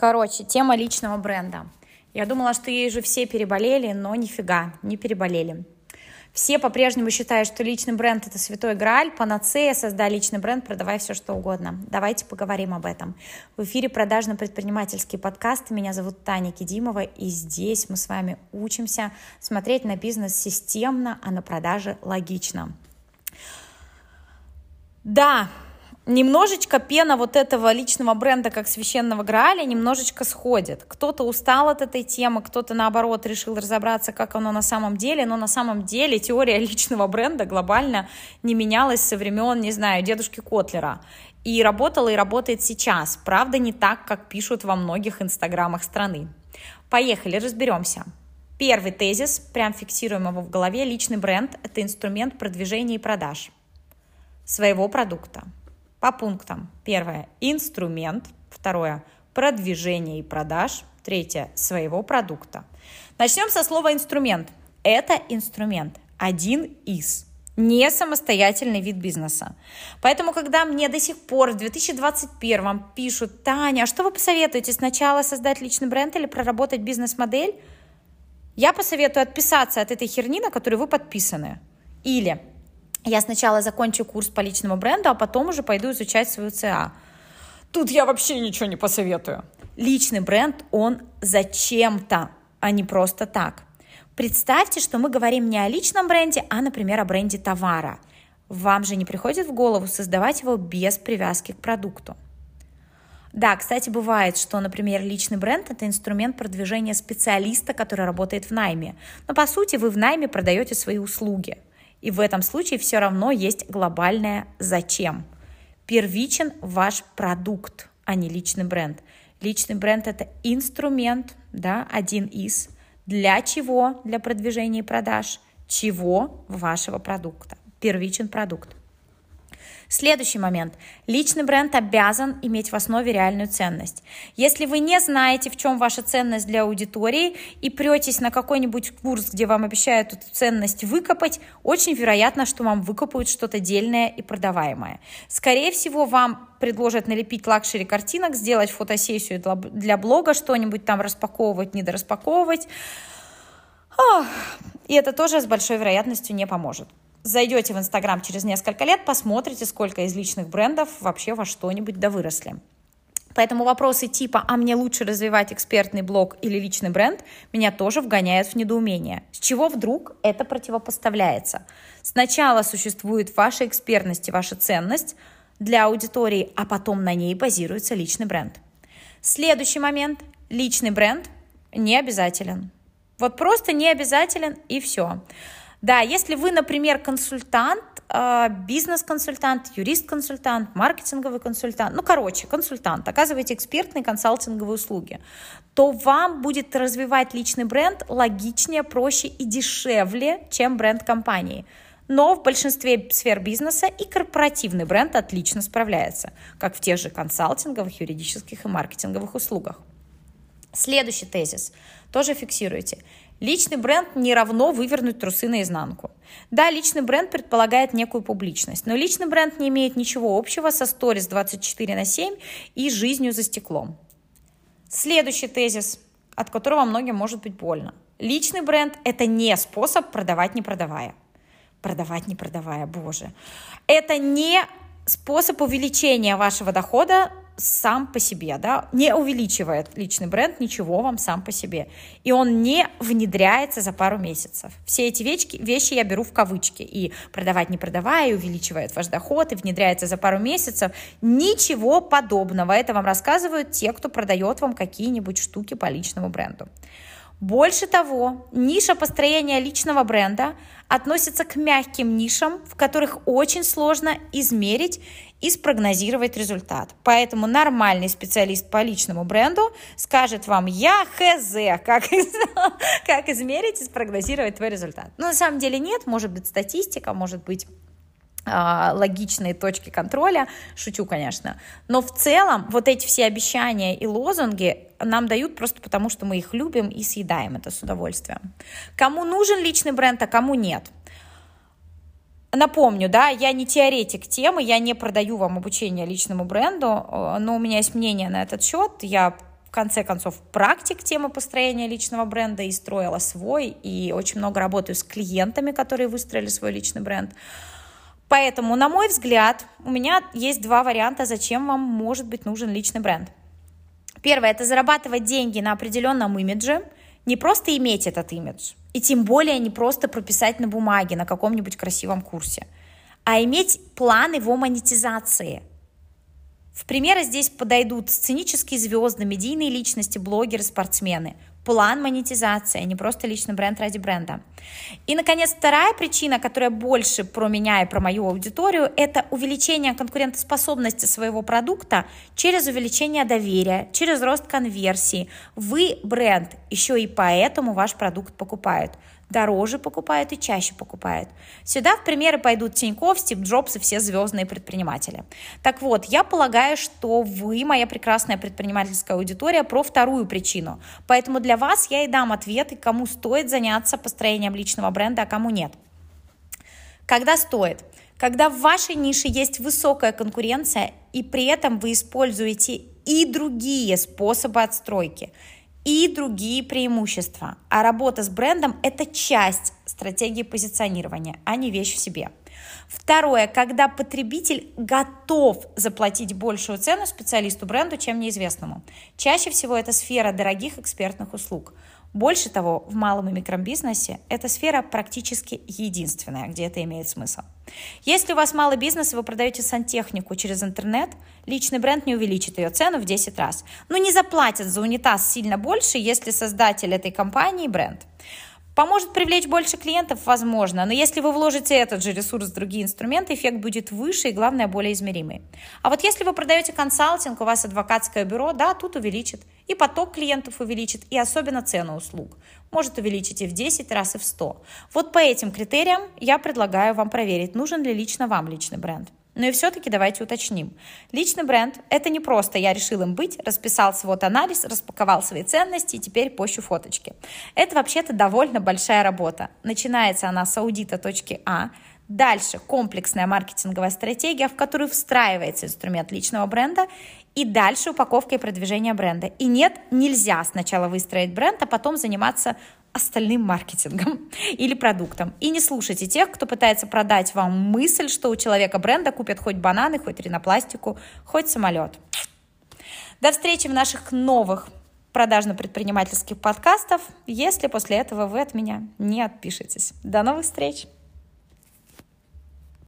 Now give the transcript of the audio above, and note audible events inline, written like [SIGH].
Короче, тема личного бренда. Я думала, что ей же все переболели, но нифига, не переболели. Все по-прежнему считают, что личный бренд – это святой грааль, панацея, создай личный бренд, продавай все, что угодно. Давайте поговорим об этом. В эфире продажно-предпринимательский подкаст. Меня зовут Таня Кедимова, и здесь мы с вами учимся смотреть на бизнес системно, а на продажи логично. Да, немножечко пена вот этого личного бренда как священного Грааля немножечко сходит. Кто-то устал от этой темы, кто-то наоборот решил разобраться, как оно на самом деле, но на самом деле теория [LAUGHS] личного бренда глобально не менялась со времен, не знаю, дедушки Котлера. И работала и работает сейчас. Правда, не так, как пишут во многих инстаграмах страны. Поехали, разберемся. Первый тезис, прям фиксируем его в голове, личный бренд – это инструмент продвижения и продаж своего продукта – по пунктам. Первое – инструмент. Второе – продвижение и продаж. Третье – своего продукта. Начнем со слова инструмент. Это инструмент. Один из не самостоятельный вид бизнеса. Поэтому, когда мне до сих пор в 2021 пишут, Таня, а что вы посоветуете, сначала создать личный бренд или проработать бизнес-модель? Я посоветую отписаться от этой херни, на которую вы подписаны. Или я сначала закончу курс по личному бренду, а потом уже пойду изучать свою ЦА. Тут я вообще ничего не посоветую. Личный бренд, он зачем-то, а не просто так. Представьте, что мы говорим не о личном бренде, а, например, о бренде товара. Вам же не приходит в голову создавать его без привязки к продукту. Да, кстати, бывает, что, например, личный бренд – это инструмент продвижения специалиста, который работает в найме. Но, по сути, вы в найме продаете свои услуги – и в этом случае все равно есть глобальное «зачем». Первичен ваш продукт, а не личный бренд. Личный бренд – это инструмент, да, один из. Для чего? Для продвижения и продаж. Чего? Вашего продукта. Первичен продукт. Следующий момент. Личный бренд обязан иметь в основе реальную ценность. Если вы не знаете, в чем ваша ценность для аудитории и претесь на какой-нибудь курс, где вам обещают эту ценность выкопать, очень вероятно, что вам выкопают что-то дельное и продаваемое. Скорее всего, вам предложат налепить luxury картинок, сделать фотосессию для блога, что-нибудь там распаковывать, недораспаковывать. И это тоже с большой вероятностью не поможет зайдете в Инстаграм через несколько лет, посмотрите, сколько из личных брендов вообще во что-нибудь да выросли. Поэтому вопросы типа «А мне лучше развивать экспертный блог или личный бренд» меня тоже вгоняют в недоумение. С чего вдруг это противопоставляется? Сначала существует ваша экспертность и ваша ценность для аудитории, а потом на ней базируется личный бренд. Следующий момент. Личный бренд не обязателен. Вот просто не обязателен и все. Да, если вы, например, консультант, а, бизнес-консультант, юрист-консультант, маркетинговый консультант, ну, короче, консультант, оказываете экспертные консалтинговые услуги, то вам будет развивать личный бренд логичнее, проще и дешевле, чем бренд компании. Но в большинстве сфер бизнеса и корпоративный бренд отлично справляется, как в тех же консалтинговых, юридических и маркетинговых услугах. Следующий тезис тоже фиксируйте. Личный бренд не равно вывернуть трусы наизнанку. Да, личный бренд предполагает некую публичность, но личный бренд не имеет ничего общего со сторис 24 на 7 и жизнью за стеклом. Следующий тезис, от которого многим может быть больно. Личный бренд – это не способ продавать не продавая. Продавать не продавая, боже. Это не способ увеличения вашего дохода сам по себе, да, не увеличивает личный бренд ничего вам сам по себе. И он не внедряется за пару месяцев. Все эти вещи, вещи я беру в кавычки. И продавать не продавая, и увеличивает ваш доход, и внедряется за пару месяцев. Ничего подобного. Это вам рассказывают те, кто продает вам какие-нибудь штуки по личному бренду. Больше того, ниша построения личного бренда относится к мягким нишам, в которых очень сложно измерить и спрогнозировать результат. Поэтому нормальный специалист по личному бренду скажет вам, я хз, как, [LAUGHS] как измерить и спрогнозировать твой результат. Но на самом деле нет, может быть статистика, может быть а, логичные точки контроля, шучу, конечно, но в целом вот эти все обещания и лозунги нам дают просто потому, что мы их любим и съедаем это с удовольствием. Кому нужен личный бренд, а кому нет? Напомню, да, я не теоретик темы, я не продаю вам обучение личному бренду, э, но у меня есть мнение на этот счет, я в конце концов, практик темы построения личного бренда и строила свой, и очень много работаю с клиентами, которые выстроили свой личный бренд. Поэтому, на мой взгляд, у меня есть два варианта, зачем вам может быть нужен личный бренд. Первое – это зарабатывать деньги на определенном имидже, не просто иметь этот имидж, и тем более не просто прописать на бумаге на каком-нибудь красивом курсе, а иметь план его монетизации – в примеры здесь подойдут сценические звезды, медийные личности, блогеры, спортсмены. План монетизации, а не просто личный бренд ради бренда. И, наконец, вторая причина, которая больше про меня и про мою аудиторию, это увеличение конкурентоспособности своего продукта через увеличение доверия, через рост конверсии. Вы бренд, еще и поэтому ваш продукт покупают дороже покупают и чаще покупают. Сюда в примеры пойдут Тинькофф, Стив Джобс и все звездные предприниматели. Так вот, я полагаю, что вы, моя прекрасная предпринимательская аудитория, про вторую причину. Поэтому для вас я и дам ответы, кому стоит заняться построением личного бренда, а кому нет. Когда стоит? Когда в вашей нише есть высокая конкуренция, и при этом вы используете и другие способы отстройки – и другие преимущества. А работа с брендом – это часть стратегии позиционирования, а не вещь в себе. Второе, когда потребитель готов заплатить большую цену специалисту бренду, чем неизвестному. Чаще всего это сфера дорогих экспертных услуг – больше того, в малом и микробизнесе эта сфера практически единственная, где это имеет смысл. Если у вас мало бизнеса, вы продаете сантехнику через интернет, личный бренд не увеличит ее цену в 10 раз. Но не заплатят за унитаз сильно больше, если создатель этой компании бренд. Поможет привлечь больше клиентов? Возможно, но если вы вложите этот же ресурс в другие инструменты, эффект будет выше и, главное, более измеримый. А вот если вы продаете консалтинг, у вас адвокатское бюро, да, тут увеличит. И поток клиентов увеличит, и особенно цену услуг. Может увеличить и в 10 раз, и в 100. Вот по этим критериям я предлагаю вам проверить, нужен ли лично вам личный бренд. Но и все-таки давайте уточним. Личный бренд – это не просто я решил им быть, расписал свой анализ, распаковал свои ценности и теперь пощу фоточки. Это вообще-то довольно большая работа. Начинается она с аудита точки А, Дальше комплексная маркетинговая стратегия, в которую встраивается инструмент личного бренда, и дальше упаковка и продвижение бренда. И нет, нельзя сначала выстроить бренд, а потом заниматься остальным маркетингом [LAUGHS] или продуктом. И не слушайте тех, кто пытается продать вам мысль, что у человека бренда купят хоть бананы, хоть ринопластику, хоть самолет. До встречи в наших новых продажно-предпринимательских подкастов, если после этого вы от меня не отпишетесь. До новых встреч!